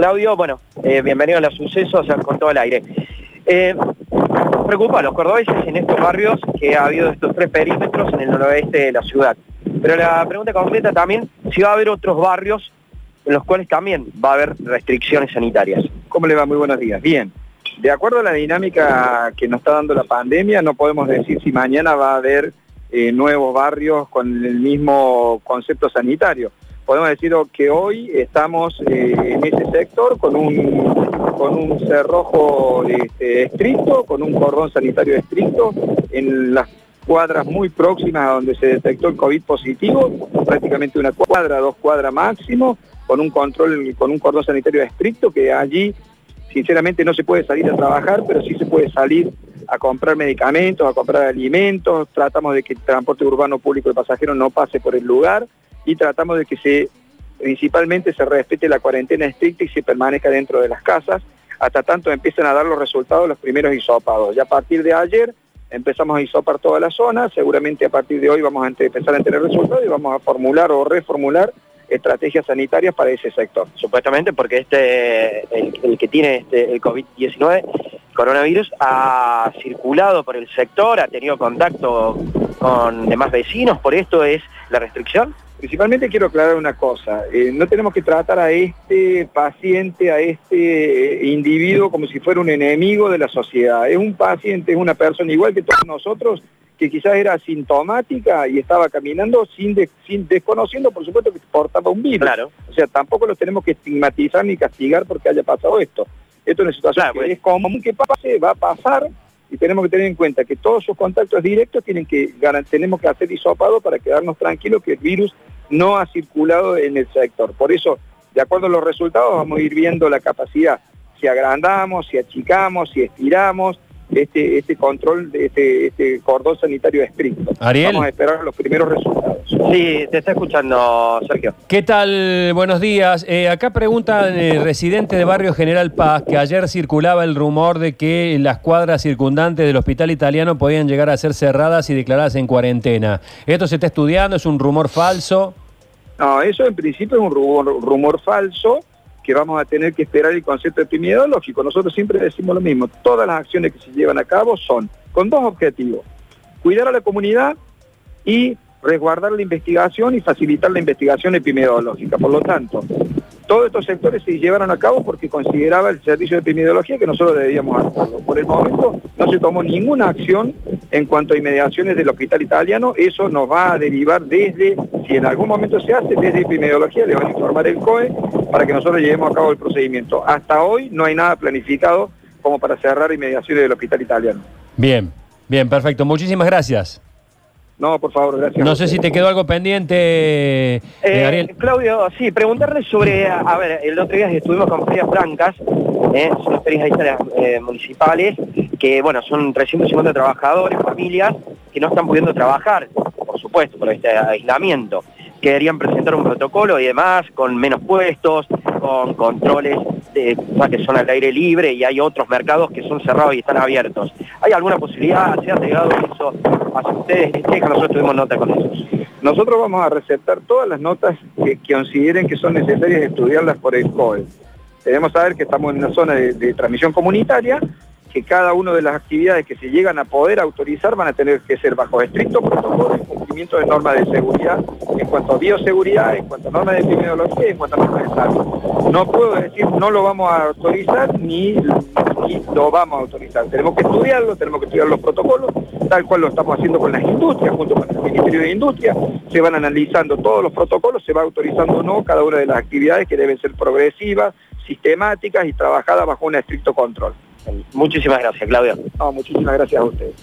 Claudio, bueno, eh, bienvenido a los sucesos con todo el aire. Eh, preocupa a los cordobeses en estos barrios que ha habido estos tres perímetros en el noroeste de la ciudad. Pero la pregunta concreta también, si va a haber otros barrios en los cuales también va a haber restricciones sanitarias. ¿Cómo le va? Muy buenos días. Bien. De acuerdo a la dinámica que nos está dando la pandemia, no podemos decir si mañana va a haber eh, nuevos barrios con el mismo concepto sanitario. Podemos decir que hoy estamos eh, en ese sector con un, con un cerrojo este, estricto, con un cordón sanitario estricto, en las cuadras muy próximas a donde se detectó el COVID positivo, prácticamente una cuadra, dos cuadras máximo, con un control, con un cordón sanitario estricto, que allí sinceramente no se puede salir a trabajar, pero sí se puede salir a comprar medicamentos, a comprar alimentos, tratamos de que el transporte urbano público de pasajeros no pase por el lugar y tratamos de que se principalmente se respete la cuarentena estricta y se permanezca dentro de las casas, hasta tanto empiezan a dar los resultados los primeros hisopados. Ya a partir de ayer empezamos a hisopar toda la zona, seguramente a partir de hoy vamos a empezar a tener resultados y vamos a formular o reformular estrategias sanitarias para ese sector. Supuestamente porque este el, que tiene este, el COVID-19 coronavirus ha circulado por el sector, ha tenido contacto con demás vecinos, por esto es la restricción. Principalmente quiero aclarar una cosa, eh, no tenemos que tratar a este paciente, a este eh, individuo como si fuera un enemigo de la sociedad. Es un paciente, es una persona igual que todos nosotros, que quizás era asintomática y estaba caminando sin, sin desconociendo, por supuesto, que portaba un virus. Claro. O sea, tampoco lo tenemos que estigmatizar ni castigar porque haya pasado esto. Esto es una situación que pues. es común que pase, va a pasar, y tenemos que tener en cuenta que todos sus contactos directos tienen que tenemos que hacer hisopado para quedarnos tranquilos que el virus no ha circulado en el sector. Por eso, de acuerdo a los resultados, vamos a ir viendo la capacidad, si agrandamos, si achicamos, si estiramos, este, este control, de este, este cordón sanitario estricto. Vamos a esperar los primeros resultados. Sí, te está escuchando, Sergio. ¿Qué tal? Buenos días. Eh, acá pregunta el residente de Barrio General Paz que ayer circulaba el rumor de que las cuadras circundantes del hospital italiano podían llegar a ser cerradas y declaradas en cuarentena. ¿Esto se está estudiando? ¿Es un rumor falso? No, eso en principio es un rumor falso que vamos a tener que esperar el concepto epidemiológico. Nosotros siempre decimos lo mismo, todas las acciones que se llevan a cabo son con dos objetivos, cuidar a la comunidad y resguardar la investigación y facilitar la investigación epidemiológica. Por lo tanto, todos estos sectores se llevaron a cabo porque consideraba el servicio de epidemiología que nosotros debíamos hacerlo. Por el momento no se tomó ninguna acción en cuanto a inmediaciones del hospital italiano, eso nos va a derivar desde, si en algún momento se hace, desde epidemiología le van a informar el COE para que nosotros llevemos a cabo el procedimiento. Hasta hoy no hay nada planificado como para cerrar inmediaciones del hospital italiano. Bien, bien, perfecto. Muchísimas gracias. No, por favor, gracias. No sé si te quedó algo pendiente, eh, eh Claudio, sí, preguntarle sobre, a ver, el otro día estuvimos con ferias francas, eh, son las ferias eh, municipales, que bueno, son 350 trabajadores, familias, que no están pudiendo trabajar, por supuesto, por este aislamiento querían presentar un protocolo y demás, con menos puestos, con controles de, que son al aire libre y hay otros mercados que son cerrados y están abiertos. ¿Hay alguna posibilidad? ¿Se ha llegado eso hacia ustedes? nosotros tuvimos nota con eso. Nosotros vamos a receptar todas las notas que, consideren que son necesarias estudiarlas por el COE. Debemos saber que estamos en una zona de transmisión comunitaria que cada una de las actividades que se llegan a poder autorizar van a tener que ser bajo estricto protocolo y cumplimiento de normas de seguridad en cuanto a bioseguridad, en cuanto a normas de epidemiología en cuanto a normas de salud. No puedo decir no lo vamos a autorizar ni, lo vamos a autorizar. Tenemos que estudiarlo, tenemos que estudiar los protocolos, tal cual lo estamos haciendo con las industrias, junto con el Ministerio de Industria. Se van analizando todos los protocolos, se va autorizando o no cada una de las actividades que deben ser progresivas, sistemáticas y trabajadas bajo un estricto control. Muchísimas gracias, Claudio. muchísimas gracias a ustedes.